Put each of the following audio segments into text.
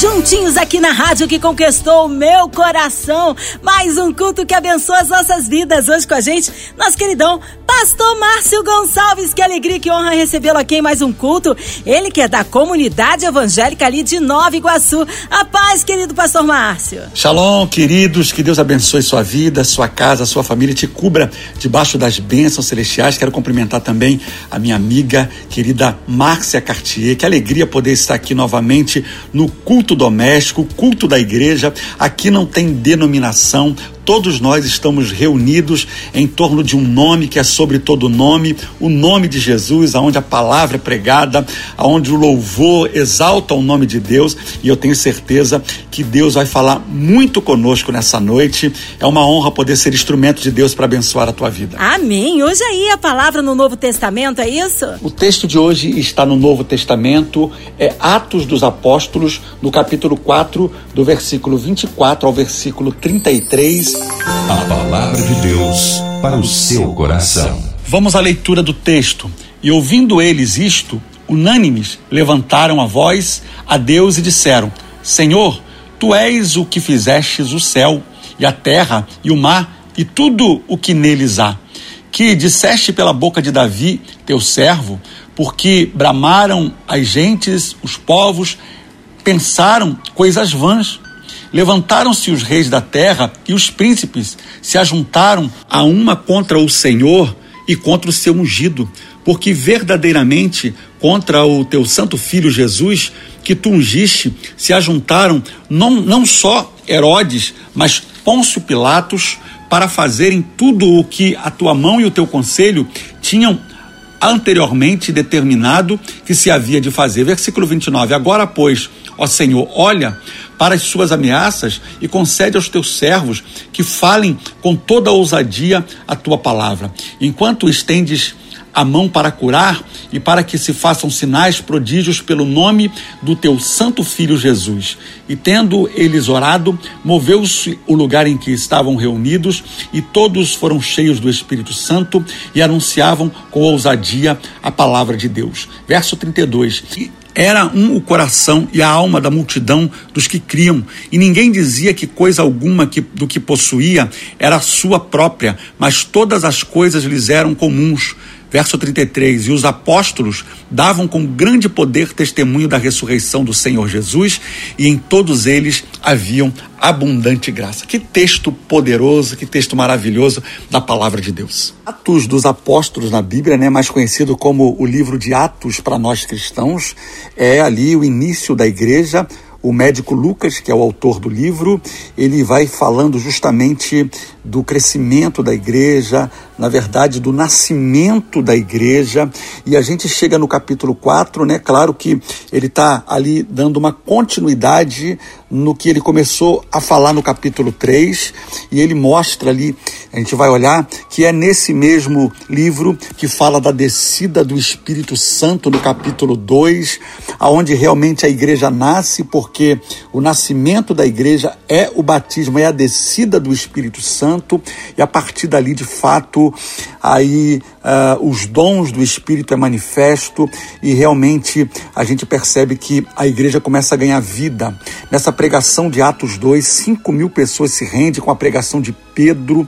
Juntinhos aqui na rádio que conquistou o meu coração. Mais um culto que abençoa as nossas vidas. Hoje com a gente, nosso queridão Pastor Márcio Gonçalves. Que alegria, que honra recebê-lo aqui em mais um culto. Ele que é da comunidade evangélica ali de Nova Iguaçu. A paz, querido Pastor Márcio. Shalom, queridos. Que Deus abençoe sua vida, sua casa, sua família. Te cubra debaixo das bênçãos celestiais. Quero cumprimentar também a minha amiga querida Márcia Cartier. Que alegria poder estar aqui novamente no culto culto doméstico, culto da igreja. Aqui não tem denominação, todos nós estamos reunidos em torno de um nome que é sobre todo nome, o nome de Jesus, aonde a palavra é pregada, aonde o louvor exalta o nome de Deus, e eu tenho certeza que Deus vai falar muito conosco nessa noite. É uma honra poder ser instrumento de Deus para abençoar a tua vida. Amém. Hoje aí a palavra no Novo Testamento, é isso? O texto de hoje está no Novo Testamento, é Atos dos Apóstolos, no capítulo 4, do versículo 24 ao versículo 33 a palavra de Deus para o seu coração. Vamos à leitura do texto. E ouvindo eles isto, unânimes, levantaram a voz a Deus e disseram: Senhor, tu és o que fizestes o céu e a terra e o mar e tudo o que neles há. Que disseste pela boca de Davi, teu servo, porque bramaram as gentes, os povos, pensaram coisas vãs Levantaram-se os reis da terra e os príncipes se ajuntaram a uma contra o Senhor e contra o seu ungido, porque verdadeiramente contra o teu santo filho Jesus, que tu ungiste, se ajuntaram não, não só Herodes, mas Pôncio Pilatos, para fazerem tudo o que a tua mão e o teu conselho tinham anteriormente determinado que se havia de fazer. Versículo 29. Agora, pois, ó Senhor, olha para as suas ameaças e concede aos teus servos que falem com toda a ousadia a tua palavra. Enquanto estendes a mão para curar e para que se façam sinais, prodígios pelo nome do teu santo filho Jesus. E tendo eles orado, moveu-se o lugar em que estavam reunidos e todos foram cheios do Espírito Santo e anunciavam com ousadia a palavra de Deus. Verso 32. Era um o coração e a alma da multidão dos que criam, e ninguém dizia que coisa alguma que, do que possuía era sua própria, mas todas as coisas lhes eram comuns. Verso 33: E os apóstolos davam com grande poder testemunho da ressurreição do Senhor Jesus, e em todos eles haviam abundante graça. Que texto poderoso, que texto maravilhoso da palavra de Deus. Atos dos Apóstolos na Bíblia, né, mais conhecido como o livro de Atos para nós cristãos, é ali o início da igreja o médico Lucas, que é o autor do livro, ele vai falando justamente do crescimento da igreja, na verdade, do nascimento da igreja. E a gente chega no capítulo 4, né? Claro que ele está ali dando uma continuidade no que ele começou a falar no capítulo 3, e ele mostra ali, a gente vai olhar, que é nesse mesmo livro que fala da descida do Espírito Santo no capítulo 2, aonde realmente a igreja nasce, porque o nascimento da igreja é o batismo, é a descida do Espírito Santo, e a partir dali, de fato, aí uh, os dons do Espírito é manifesto e realmente a gente percebe que a igreja começa a ganhar vida. Nessa pregação de Atos 2, 5 mil pessoas se rendem com a pregação de Pedro.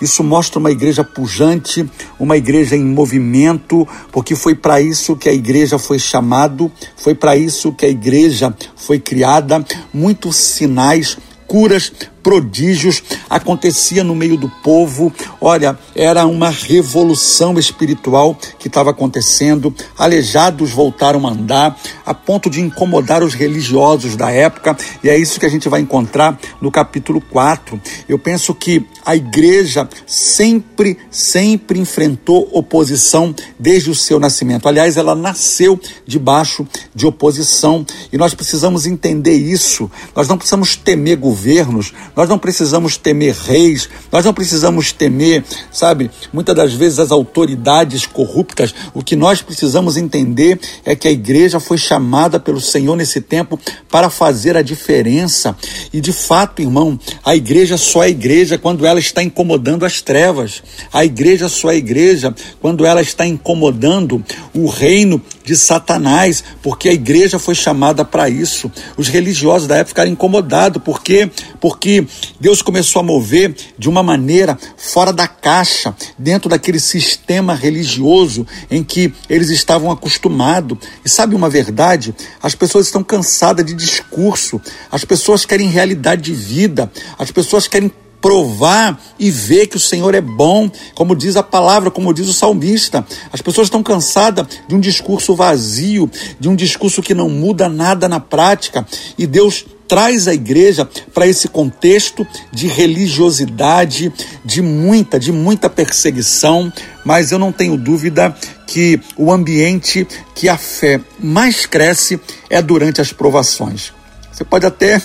Isso mostra uma igreja pujante, uma igreja em movimento, porque foi para isso que a igreja foi chamado, foi para isso que a igreja foi criada. Muitos sinais, curas, prodígios acontecia no meio do povo. Olha, era uma revolução espiritual que estava acontecendo. Aleijados voltaram a andar, a ponto de incomodar os religiosos da época, e é isso que a gente vai encontrar no capítulo 4. Eu penso que a igreja sempre, sempre enfrentou oposição desde o seu nascimento. Aliás, ela nasceu debaixo de oposição, e nós precisamos entender isso. Nós não precisamos temer governos, nós não precisamos temer reis, nós não precisamos temer, sabe, muitas das vezes as autoridades corruptas. O que nós precisamos entender é que a igreja foi chamada pelo Senhor nesse tempo para fazer a diferença. E de fato, irmão, a igreja só é igreja quando ela está incomodando as trevas. A igreja só é igreja quando ela está incomodando o reino de Satanás, porque a igreja foi chamada para isso. Os religiosos da época ficaram incomodados, porque porque Deus começou a mover de uma maneira fora da caixa, dentro daquele sistema religioso em que eles estavam acostumados. E sabe uma verdade? As pessoas estão cansadas de discurso, as pessoas querem realidade de vida, as pessoas querem provar e ver que o Senhor é bom, como diz a palavra, como diz o salmista. As pessoas estão cansadas de um discurso vazio, de um discurso que não muda nada na prática, e Deus traz a igreja para esse contexto de religiosidade, de muita, de muita perseguição, mas eu não tenho dúvida que o ambiente que a fé mais cresce é durante as provações. Você pode até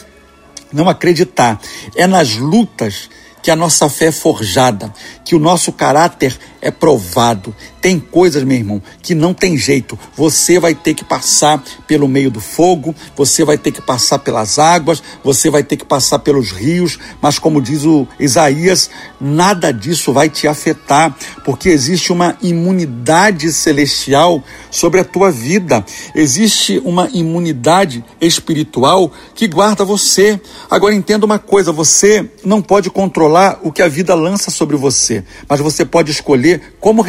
não acreditar. É nas lutas que a nossa fé é forjada, que o nosso caráter é provado. Tem coisas, meu irmão, que não tem jeito. Você vai ter que passar pelo meio do fogo, você vai ter que passar pelas águas, você vai ter que passar pelos rios, mas como diz o Isaías, nada disso vai te afetar, porque existe uma imunidade celestial sobre a tua vida. Existe uma imunidade espiritual que guarda você. Agora entenda uma coisa, você não pode controlar o que a vida lança sobre você, mas você pode escolher como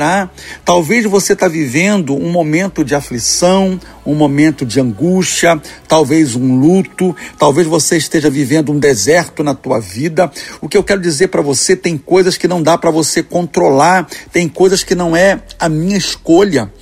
responderá. Talvez você está vivendo um momento de aflição, um momento de angústia, talvez um luto, talvez você esteja vivendo um deserto na tua vida. O que eu quero dizer para você, tem coisas que não dá para você controlar, tem coisas que não é a minha escolha.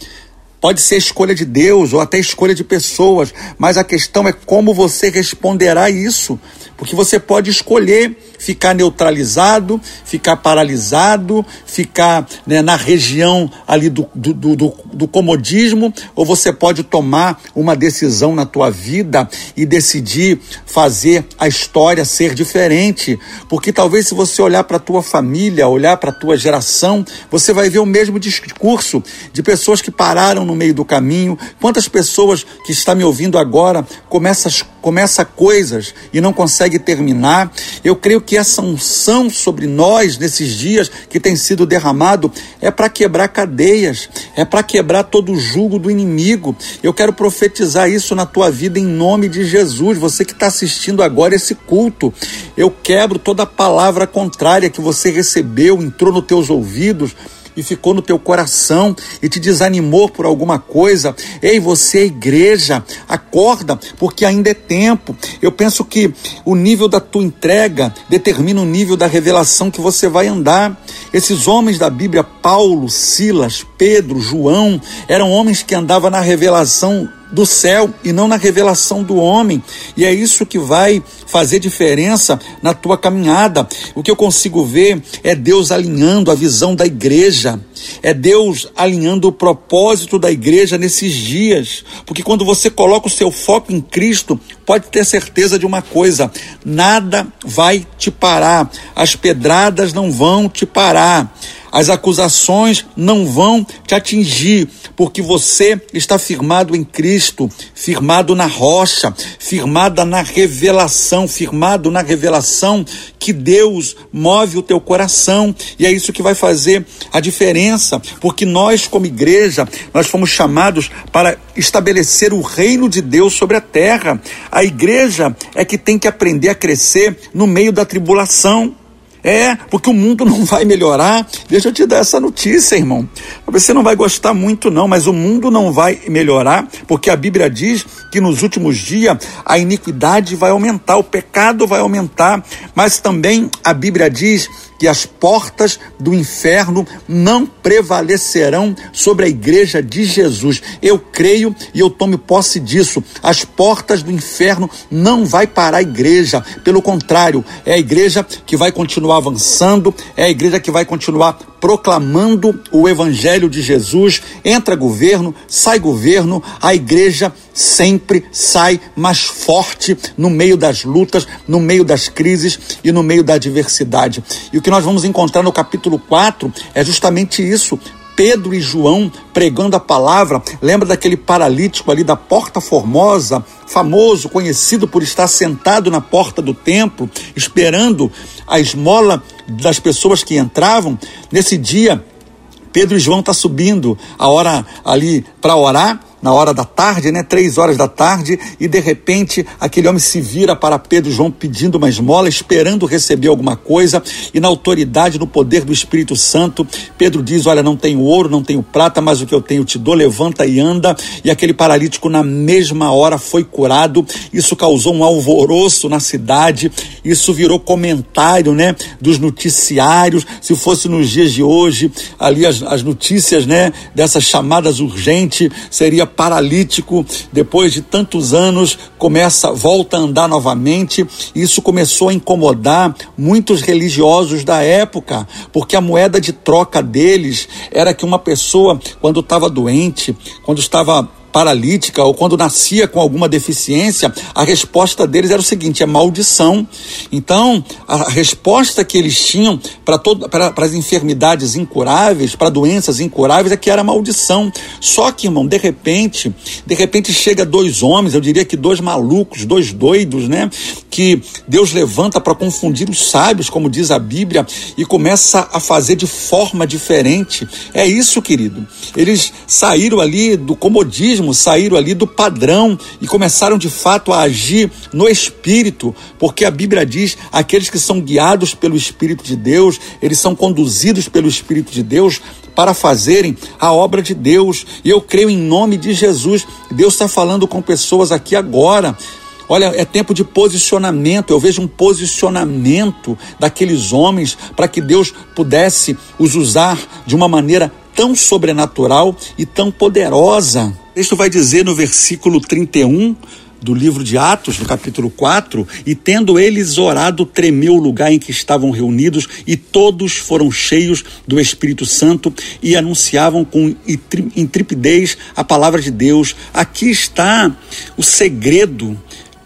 Pode ser escolha de Deus ou até escolha de pessoas, mas a questão é como você responderá isso. Porque você pode escolher ficar neutralizado, ficar paralisado, ficar né, na região ali do, do, do, do, comodismo, ou você pode tomar uma decisão na tua vida e decidir fazer a história ser diferente. Porque talvez se você olhar para tua família, olhar para tua geração, você vai ver o mesmo discurso de pessoas que pararam no meio do caminho. Quantas pessoas que estão me ouvindo agora começam começa coisas e não consegue terminar. Eu creio que essa unção sobre nós nesses dias que tem sido derramado é para quebrar cadeias, é para quebrar todo o jugo do inimigo. Eu quero profetizar isso na tua vida em nome de Jesus. Você que está assistindo agora esse culto, eu quebro toda palavra contrária que você recebeu, entrou nos teus ouvidos e ficou no teu coração e te desanimou por alguma coisa, ei, você é igreja, acorda, porque ainda é tempo. Eu penso que o nível da tua entrega determina o nível da revelação que você vai andar. Esses homens da Bíblia, Paulo, Silas, Pedro, João, eram homens que andavam na revelação do céu e não na revelação do homem. E é isso que vai fazer diferença na tua caminhada. O que eu consigo ver é Deus alinhando a visão da igreja. É Deus alinhando o propósito da igreja nesses dias. Porque quando você coloca o seu foco em Cristo, pode ter certeza de uma coisa: nada vai te parar, as pedradas não vão te parar. As acusações não vão te atingir, porque você está firmado em Cristo, firmado na rocha, firmada na revelação, firmado na revelação que Deus move o teu coração, e é isso que vai fazer a diferença, porque nós como igreja, nós fomos chamados para estabelecer o reino de Deus sobre a terra. A igreja é que tem que aprender a crescer no meio da tribulação. É, porque o mundo não vai melhorar. Deixa eu te dar essa notícia, irmão. Você não vai gostar muito, não, mas o mundo não vai melhorar, porque a Bíblia diz que nos últimos dias a iniquidade vai aumentar, o pecado vai aumentar, mas também a Bíblia diz que as portas do inferno não prevalecerão sobre a igreja de Jesus. Eu creio e eu tomo posse disso. As portas do inferno não vai parar a igreja. Pelo contrário, é a igreja que vai continuar avançando, é a igreja que vai continuar proclamando o evangelho de Jesus. Entra governo, sai governo, a igreja sempre sai mais forte no meio das lutas, no meio das crises e no meio da adversidade. E o que nós vamos encontrar no capítulo 4 é justamente isso. Pedro e João pregando a palavra. Lembra daquele paralítico ali da Porta Formosa, famoso, conhecido por estar sentado na porta do templo, esperando a esmola das pessoas que entravam? Nesse dia, Pedro e João estão tá subindo a hora ali para orar na hora da tarde, né? Três horas da tarde, e de repente aquele homem se vira para Pedro e João pedindo uma esmola, esperando receber alguma coisa, e na autoridade, no poder do Espírito Santo, Pedro diz: Olha, não tenho ouro, não tenho prata, mas o que eu tenho te dou, levanta e anda. E aquele paralítico, na mesma hora, foi curado. Isso causou um alvoroço na cidade, isso virou comentário, né? Dos noticiários. Se fosse nos dias de hoje, ali as, as notícias, né? Dessas chamadas urgentes, seria paralítico, depois de tantos anos, começa, volta a andar novamente. Isso começou a incomodar muitos religiosos da época, porque a moeda de troca deles era que uma pessoa, quando estava doente, quando estava paralítica ou quando nascia com alguma deficiência, a resposta deles era o seguinte: é maldição. Então, a resposta que eles tinham para as enfermidades incuráveis, para doenças incuráveis, é que era maldição. Só que, irmão, de repente, de repente chega dois homens, eu diria que dois malucos, dois doidos, né? Que Deus levanta para confundir os sábios, como diz a Bíblia, e começa a fazer de forma diferente. É isso, querido. Eles saíram ali do comodismo saíram ali do padrão e começaram de fato a agir no espírito, porque a Bíblia diz: aqueles que são guiados pelo Espírito de Deus, eles são conduzidos pelo Espírito de Deus para fazerem a obra de Deus. E eu creio em nome de Jesus. Deus está falando com pessoas aqui agora. Olha, é tempo de posicionamento. Eu vejo um posicionamento daqueles homens para que Deus pudesse os usar de uma maneira tão sobrenatural e tão poderosa. O texto vai dizer no versículo 31 do livro de Atos, no capítulo 4, e tendo eles orado, tremeu o lugar em que estavam reunidos, e todos foram cheios do Espírito Santo e anunciavam com intrepidez a palavra de Deus. Aqui está o segredo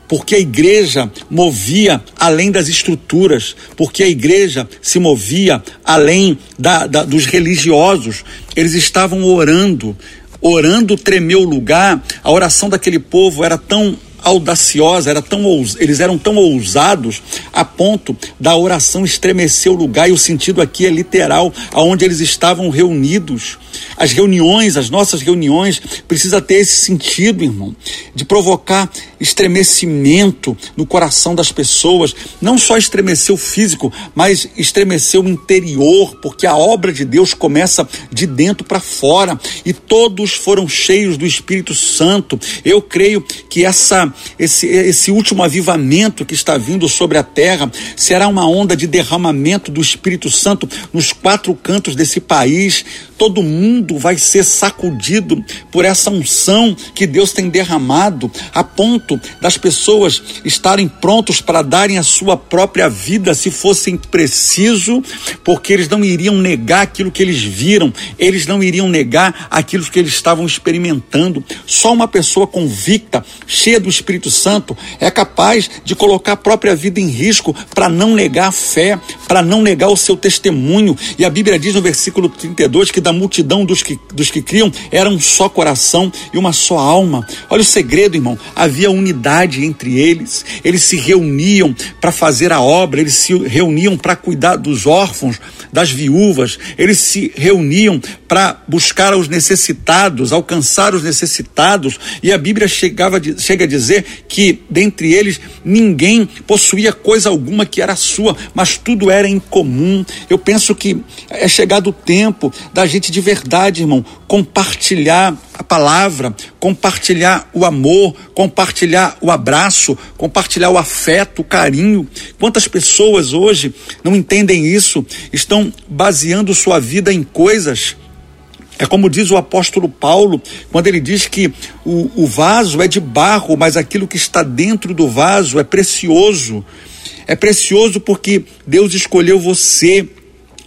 porque a igreja movia além das estruturas, porque a igreja se movia além da, da, dos religiosos. Eles estavam orando, orando tremeu o lugar. A oração daquele povo era tão audaciosa, era tão, eles eram tão ousados a ponto da oração estremecer o lugar, e o sentido aqui é literal, aonde eles estavam reunidos. As reuniões, as nossas reuniões, precisa ter esse sentido, irmão, de provocar estremecimento no coração das pessoas, não só estremecer o físico, mas estremecer o interior, porque a obra de Deus começa de dentro para fora, e todos foram cheios do Espírito Santo. Eu creio que essa esse esse último avivamento que está vindo sobre a terra será uma onda de derramamento do Espírito Santo nos quatro cantos desse país. Todo mundo vai ser sacudido por essa unção que Deus tem derramado, a ponto das pessoas estarem prontos para darem a sua própria vida se fossem preciso, porque eles não iriam negar aquilo que eles viram, eles não iriam negar aquilo que eles estavam experimentando. Só uma pessoa convicta, cheia do Espírito Santo, é capaz de colocar a própria vida em risco para não negar a fé, para não negar o seu testemunho. E a Bíblia diz no versículo 32 que da da multidão dos que, dos que criam era um só coração e uma só alma. Olha o segredo, irmão. Havia unidade entre eles. Eles se reuniam para fazer a obra, eles se reuniam para cuidar dos órfãos, das viúvas, eles se reuniam para buscar os necessitados, alcançar os necessitados. E a Bíblia chegava, chega a dizer que dentre eles ninguém possuía coisa alguma que era sua, mas tudo era em comum. Eu penso que é chegado o tempo da de verdade, irmão, compartilhar a palavra, compartilhar o amor, compartilhar o abraço, compartilhar o afeto, o carinho. Quantas pessoas hoje não entendem isso, estão baseando sua vida em coisas. É como diz o apóstolo Paulo, quando ele diz que o, o vaso é de barro, mas aquilo que está dentro do vaso é precioso. É precioso porque Deus escolheu você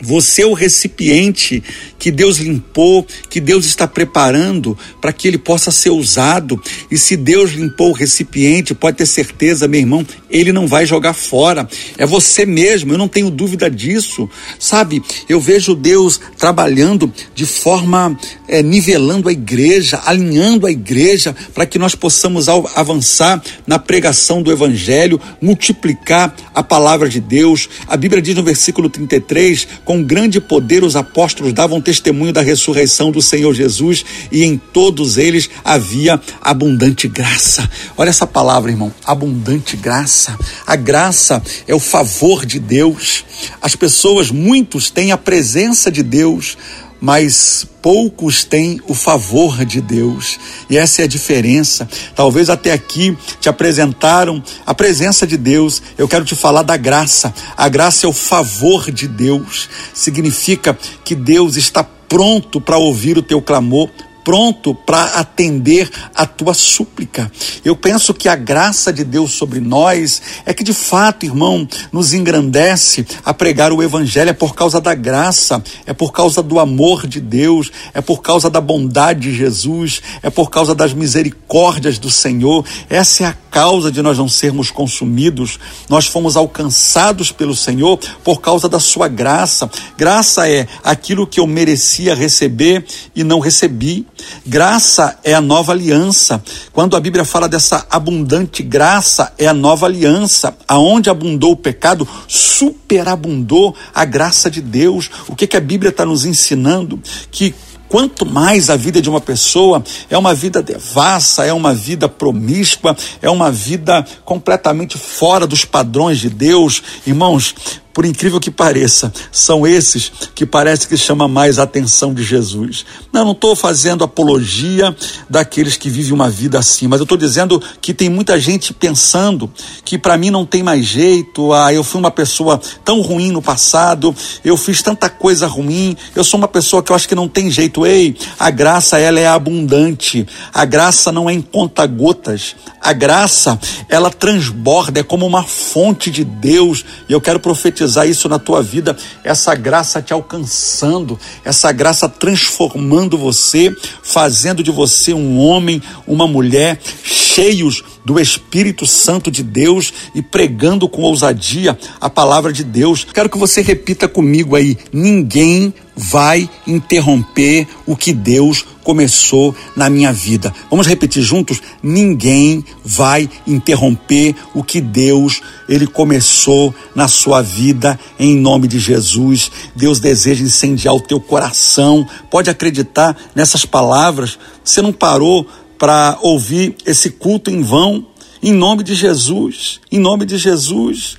Você é o recipiente que Deus limpou, que Deus está preparando para que ele possa ser usado. E se Deus limpou o recipiente, pode ter certeza, meu irmão, ele não vai jogar fora. É você mesmo, eu não tenho dúvida disso. Sabe, eu vejo Deus trabalhando de forma é, nivelando a igreja, alinhando a igreja, para que nós possamos avançar na pregação do Evangelho, multiplicar a palavra de Deus. A Bíblia diz no versículo 33: com grande poder os apóstolos davam testemunho da ressurreição do Senhor Jesus e em todos eles havia abundante graça. Olha essa palavra, irmão, abundante graça. A graça é o favor de Deus. As pessoas, muitos têm a presença de Deus, mas poucos têm o favor de Deus. E essa é a diferença. Talvez até aqui te apresentaram a presença de Deus. Eu quero te falar da graça. A graça é o favor de Deus. Significa que Deus está pronto para ouvir o teu clamor, pronto para atender a tua súplica. Eu penso que a graça de Deus sobre nós é que de fato, irmão, nos engrandece a pregar o evangelho é por causa da graça, é por causa do amor de Deus, é por causa da bondade de Jesus, é por causa das misericórdias do Senhor. Essa é a causa de nós não sermos consumidos. Nós fomos alcançados pelo Senhor por causa da sua graça. Graça é aquilo que eu merecia receber e não recebi. Graça é a nova aliança. Quando a Bíblia fala dessa abundante graça, é a nova aliança. Aonde abundou o pecado, superabundou a graça de Deus. O que, que a Bíblia está nos ensinando? Que Quanto mais a vida de uma pessoa é uma vida devassa, é uma vida promíscua, é uma vida completamente fora dos padrões de Deus, irmãos, por incrível que pareça, são esses que parece que chama mais a atenção de Jesus. Não, não estou fazendo apologia daqueles que vivem uma vida assim, mas eu estou dizendo que tem muita gente pensando que para mim não tem mais jeito, ah, eu fui uma pessoa tão ruim no passado, eu fiz tanta coisa ruim, eu sou uma pessoa que eu acho que não tem jeito. Ei, a graça ela é abundante, a graça não é em conta-gotas, a graça ela transborda, é como uma fonte de Deus, e eu quero profetizar profetizar isso na tua vida, essa graça te alcançando, essa graça transformando você, fazendo de você um homem, uma mulher, cheios do Espírito Santo de Deus e pregando com ousadia a palavra de Deus. Quero que você repita comigo aí: ninguém vai interromper o que Deus começou na minha vida. Vamos repetir juntos? Ninguém vai interromper o que Deus ele começou na sua vida em nome de Jesus. Deus deseja incendiar o teu coração. Pode acreditar nessas palavras. Você não parou para ouvir esse culto em vão. Em nome de Jesus, em nome de Jesus,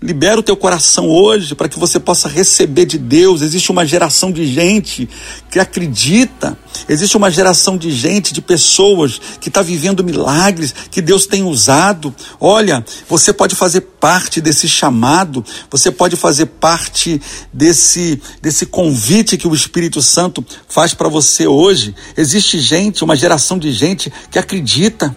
Libera o teu coração hoje para que você possa receber de Deus. Existe uma geração de gente que acredita, existe uma geração de gente, de pessoas que está vivendo milagres que Deus tem usado. Olha, você pode fazer parte desse chamado, você pode fazer parte desse, desse convite que o Espírito Santo faz para você hoje. Existe gente, uma geração de gente que acredita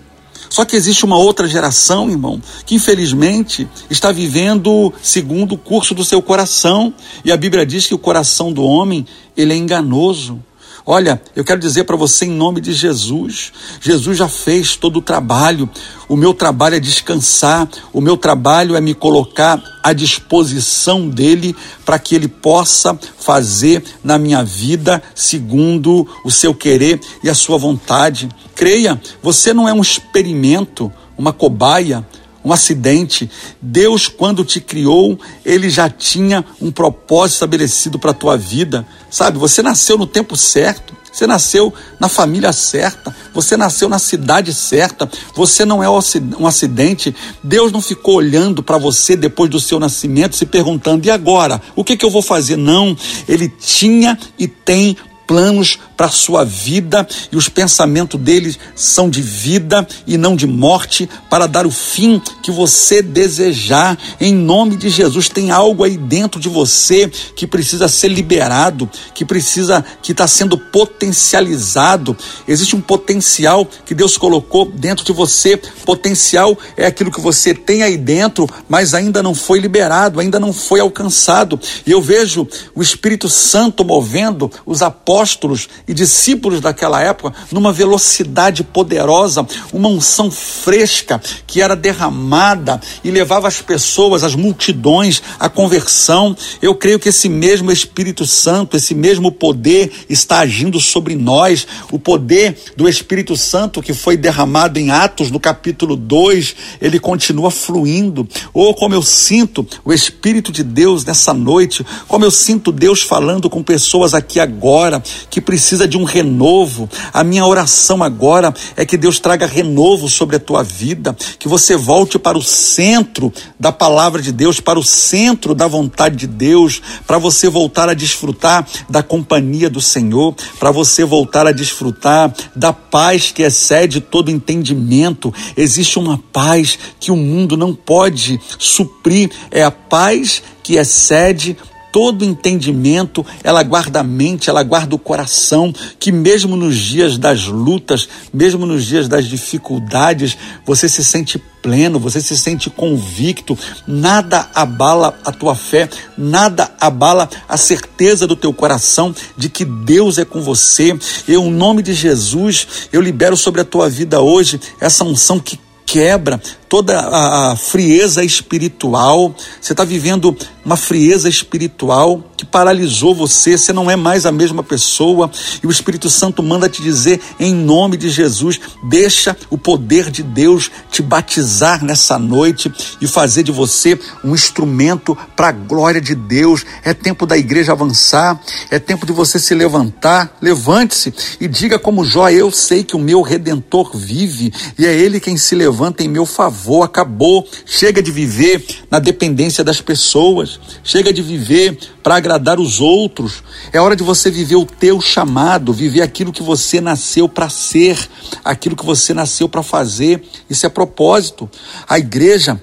só que existe uma outra geração, irmão, que infelizmente está vivendo segundo o curso do seu coração. E a Bíblia diz que o coração do homem, ele é enganoso. Olha, eu quero dizer para você em nome de Jesus: Jesus já fez todo o trabalho. O meu trabalho é descansar, o meu trabalho é me colocar à disposição dele para que ele possa fazer na minha vida segundo o seu querer e a sua vontade. Creia, você não é um experimento, uma cobaia um acidente. Deus, quando te criou, ele já tinha um propósito estabelecido para a tua vida. Sabe, você nasceu no tempo certo. Você nasceu na família certa, você nasceu na cidade certa, você não é um acidente. Deus não ficou olhando para você depois do seu nascimento, se perguntando: e agora? O que, que eu vou fazer? Não, ele tinha e tem planos para a sua vida e os pensamentos deles são de vida e não de morte, para dar o fim que você desejar. Em nome de Jesus, tem algo aí dentro de você que precisa ser liberado, que precisa, que está sendo potencializado. Existe um potencial que Deus colocou dentro de você. Potencial é aquilo que você tem aí dentro, mas ainda não foi liberado, ainda não foi alcançado. E eu vejo o Espírito Santo movendo os apóstolos e discípulos daquela época numa velocidade poderosa, uma unção fresca que era derramada e levava as pessoas, as multidões à conversão. Eu creio que esse mesmo Espírito Santo, esse mesmo poder está agindo sobre nós. O poder do Espírito Santo que foi derramado em Atos no capítulo 2, ele continua fluindo. Oh, como eu sinto o Espírito de Deus nessa noite, como eu sinto Deus falando com pessoas aqui agora que precisa de um renovo. A minha oração agora é que Deus traga renovo sobre a tua vida, que você volte para o centro da palavra de Deus, para o centro da vontade de Deus, para você voltar a desfrutar da companhia do Senhor, para você voltar a desfrutar da paz que excede todo entendimento. Existe uma paz que o mundo não pode suprir, é a paz que excede todo entendimento, ela guarda a mente, ela guarda o coração, que mesmo nos dias das lutas, mesmo nos dias das dificuldades, você se sente pleno, você se sente convicto, nada abala a tua fé, nada abala a certeza do teu coração de que Deus é com você. Eu, em nome de Jesus, eu libero sobre a tua vida hoje essa unção que quebra toda a, a frieza espiritual. Você está vivendo uma frieza espiritual que paralisou você. Você não é mais a mesma pessoa. E o Espírito Santo manda te dizer, em nome de Jesus, deixa o poder de Deus te batizar nessa noite e fazer de você um instrumento para a glória de Deus. É tempo da igreja avançar. É tempo de você se levantar. Levante-se e diga como Jó: Eu sei que o meu redentor vive e é ele quem se levanta em meu favor acabou. Chega de viver na dependência das pessoas, chega de viver para agradar os outros. É hora de você viver o teu chamado, viver aquilo que você nasceu para ser, aquilo que você nasceu para fazer. Isso é propósito. A igreja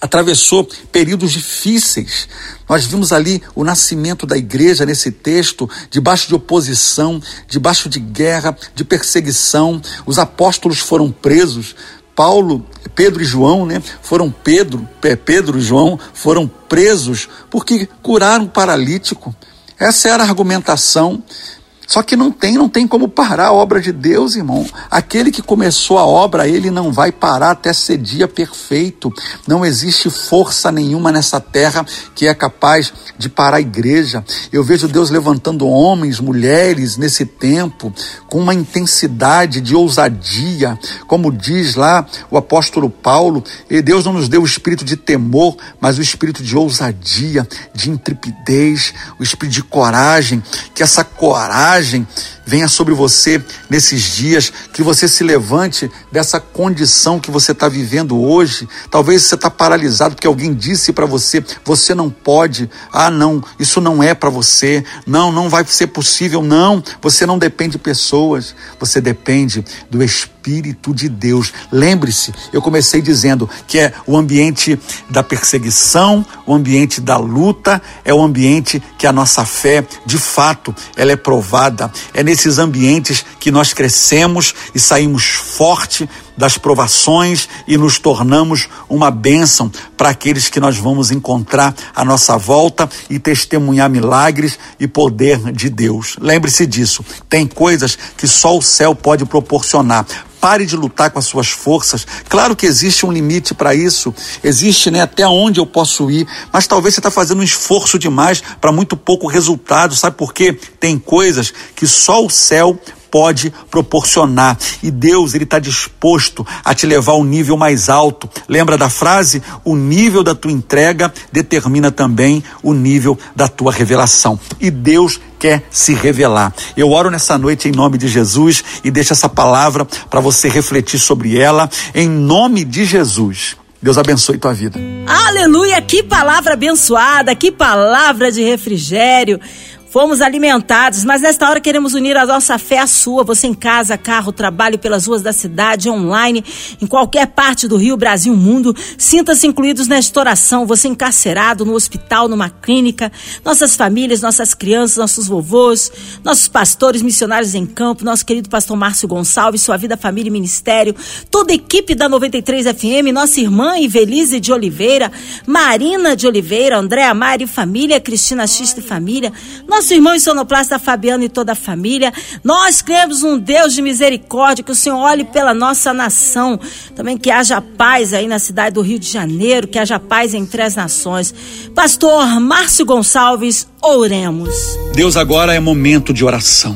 atravessou períodos difíceis. Nós vimos ali o nascimento da igreja nesse texto, debaixo de oposição, debaixo de guerra, de perseguição. Os apóstolos foram presos, Paulo, Pedro e João, né, foram Pedro, Pedro e João foram presos porque curaram um paralítico. Essa era a argumentação só que não tem, não tem como parar a obra de Deus, irmão. Aquele que começou a obra, ele não vai parar até ser dia perfeito. Não existe força nenhuma nessa terra que é capaz de parar a igreja. Eu vejo Deus levantando homens, mulheres nesse tempo com uma intensidade de ousadia, como diz lá o apóstolo Paulo, e Deus não nos deu o espírito de temor, mas o espírito de ousadia, de intrepidez, o espírito de coragem, que essa coragem coragem venha sobre você nesses dias, que você se levante dessa condição que você está vivendo hoje. Talvez você está paralisado porque alguém disse para você: você não pode, ah, não, isso não é para você, não, não vai ser possível, não. Você não depende de pessoas, você depende do Espírito de Deus. Lembre-se, eu comecei dizendo que é o ambiente da perseguição, o ambiente da luta, é o ambiente que a nossa fé, de fato, ela é provada. É nesse nesses ambientes que nós crescemos e saímos forte das provações e nos tornamos uma bênção para aqueles que nós vamos encontrar à nossa volta e testemunhar milagres e poder de Deus. Lembre-se disso. Tem coisas que só o céu pode proporcionar. Pare de lutar com as suas forças. Claro que existe um limite para isso. Existe né, até onde eu posso ir. Mas talvez você está fazendo um esforço demais para muito pouco resultado. Sabe por quê? Tem coisas que só o céu pode proporcionar. E Deus, ele está disposto a te levar a um nível mais alto. Lembra da frase? O nível da tua entrega determina também o nível da tua revelação. E Deus quer se revelar. Eu oro nessa noite em nome de Jesus e deixo essa palavra para você refletir sobre ela em nome de Jesus. Deus abençoe tua vida. Aleluia! Que palavra abençoada, que palavra de refrigério. Fomos alimentados, mas nesta hora queremos unir a nossa fé à sua. Você em casa, carro, trabalho pelas ruas da cidade, online, em qualquer parte do Rio, Brasil, mundo, sinta-se incluídos nesta oração. Você encarcerado no hospital, numa clínica, nossas famílias, nossas crianças, nossos vovôs, nossos pastores, missionários em campo, nosso querido pastor Márcio Gonçalves, sua vida, família e ministério, toda a equipe da 93 FM, nossa irmã Ivelise de Oliveira, Marina de Oliveira, Andréa Mari família, Cristina Xista e família, nosso irmão sonoplasta Fabiano e toda a família. Nós cremos um Deus de misericórdia, que o Senhor olhe pela nossa nação. Também que haja paz aí na cidade do Rio de Janeiro, que haja paz entre as nações. Pastor Márcio Gonçalves, oremos. Deus, agora é momento de oração.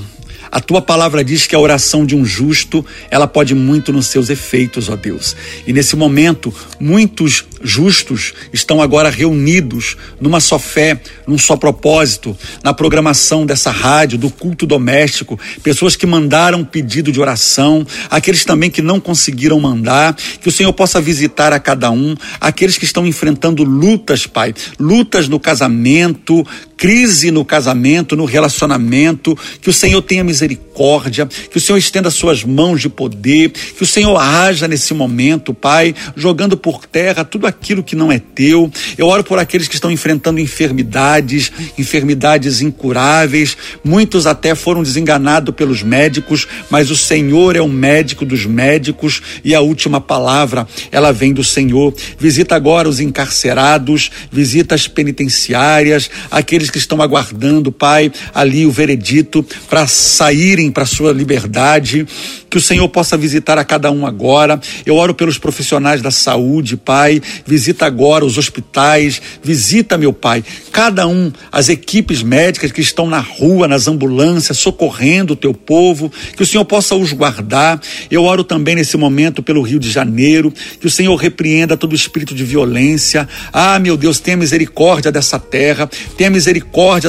A tua palavra diz que a oração de um justo, ela pode muito nos seus efeitos, ó Deus. E nesse momento, muitos justos estão agora reunidos numa só fé, num só propósito, na programação dessa rádio, do culto doméstico, pessoas que mandaram pedido de oração, aqueles também que não conseguiram mandar, que o Senhor possa visitar a cada um, aqueles que estão enfrentando lutas, Pai, lutas no casamento, crise no casamento, no relacionamento, que o Senhor tenha misericórdia, que o Senhor estenda suas mãos de poder, que o Senhor haja nesse momento, Pai, jogando por terra tudo aquilo que não é teu. Eu oro por aqueles que estão enfrentando enfermidades, enfermidades incuráveis. Muitos até foram desenganados pelos médicos, mas o Senhor é o médico dos médicos e a última palavra, ela vem do Senhor. Visita agora os encarcerados, visita as penitenciárias, aqueles que estão aguardando, Pai, ali o veredito para saírem para sua liberdade. Que o Senhor possa visitar a cada um agora. Eu oro pelos profissionais da saúde, Pai. Visita agora os hospitais. Visita, meu Pai, cada um, as equipes médicas que estão na rua, nas ambulâncias, socorrendo o teu povo. Que o Senhor possa os guardar. Eu oro também nesse momento pelo Rio de Janeiro. Que o Senhor repreenda todo espírito de violência. Ah, meu Deus, tenha misericórdia dessa terra. Tenha misericórdia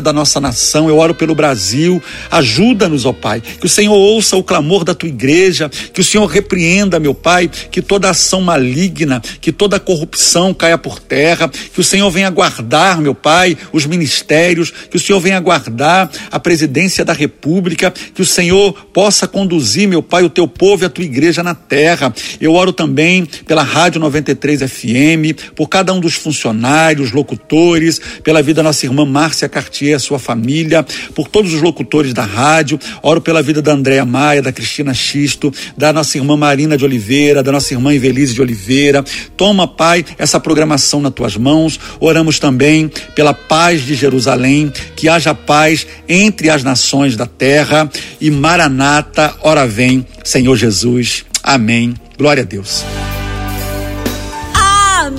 da nossa nação. Eu oro pelo Brasil. Ajuda-nos, ó Pai. Que o Senhor ouça o clamor da tua igreja, que o Senhor repreenda, meu Pai, que toda ação maligna, que toda corrupção caia por terra, que o Senhor venha guardar, meu Pai, os ministérios, que o Senhor venha guardar a presidência da República, que o Senhor possa conduzir, meu Pai, o teu povo e a tua igreja na terra. Eu oro também pela Rádio 93 FM, por cada um dos funcionários, locutores, pela vida da nossa irmã Márcia Cartier, sua família, por todos os locutores da rádio. Oro pela vida da Andréa Maia, da Cristina X Cristo, da nossa irmã Marina de Oliveira, da nossa irmã Evelise de Oliveira. Toma, Pai, essa programação nas tuas mãos. Oramos também pela paz de Jerusalém, que haja paz entre as nações da terra. E Maranata, ora vem, Senhor Jesus. Amém. Glória a Deus.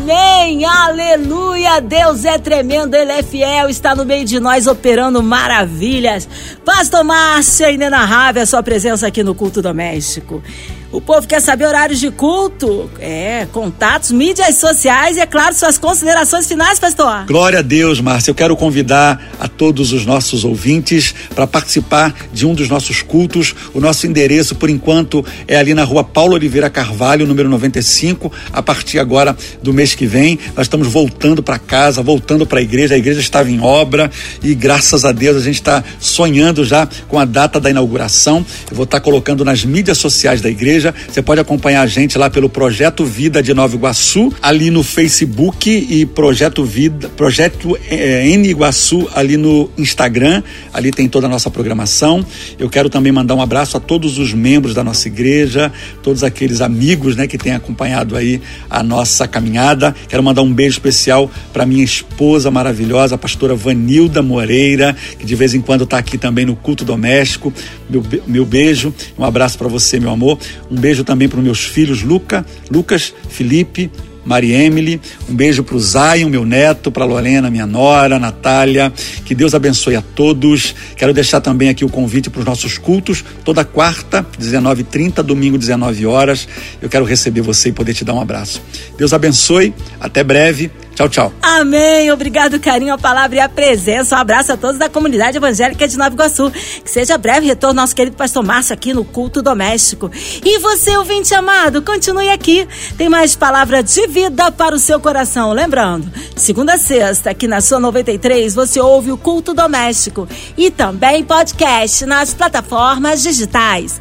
Amém, aleluia, Deus é tremendo, Ele é fiel, está no meio de nós operando maravilhas. Pastor Márcia, inenarrável a sua presença aqui no culto doméstico. O povo quer saber horários de culto, é, contatos, mídias sociais e, é claro, suas considerações finais, pastor. Glória a Deus, Márcia. Eu quero convidar a todos os nossos ouvintes para participar de um dos nossos cultos. O nosso endereço, por enquanto, é ali na rua Paulo Oliveira Carvalho, número 95. A partir agora do mês que vem, nós estamos voltando para casa, voltando para a igreja. A igreja estava em obra e, graças a Deus, a gente está sonhando já com a data da inauguração. Eu vou estar colocando nas mídias sociais da igreja Você pode acompanhar a gente lá pelo Projeto Vida de Nova Iguaçu, ali no Facebook e Projeto Vida, Projeto é, N Iguaçu ali no Instagram. Ali tem toda a nossa programação. Eu quero também mandar um abraço a todos os membros da nossa igreja, todos aqueles amigos, né, que têm acompanhado aí a nossa caminhada. Quero mandar um beijo especial para minha esposa maravilhosa, a pastora Vanilda Moreira, que de vez em quando está aqui também no culto doméstico. Meu, meu beijo, um abraço para você, meu amor. Um beijo também para os meus filhos Luca, Lucas, Felipe, Maria Emily, um beijo para o Zion, meu neto, para Lorena, minha nora, Natália. Que Deus abençoe a todos. Quero deixar também aqui o convite para os nossos cultos, toda quarta, 19h30, domingo, 19 horas. Eu quero receber você e poder te dar um abraço. Deus abençoe, até breve. Tchau, tchau. Amém. Obrigado, carinho, a palavra e a presença. Um abraço a todos da comunidade evangélica de Nova Iguaçu. Que seja breve retorno nosso querido pastor Márcio aqui no culto doméstico. E você, ouvinte amado, continue aqui. Tem mais palavra de vida para o seu coração. Lembrando, segunda a sexta, aqui na sua 93, você ouve o culto doméstico e também podcast nas plataformas digitais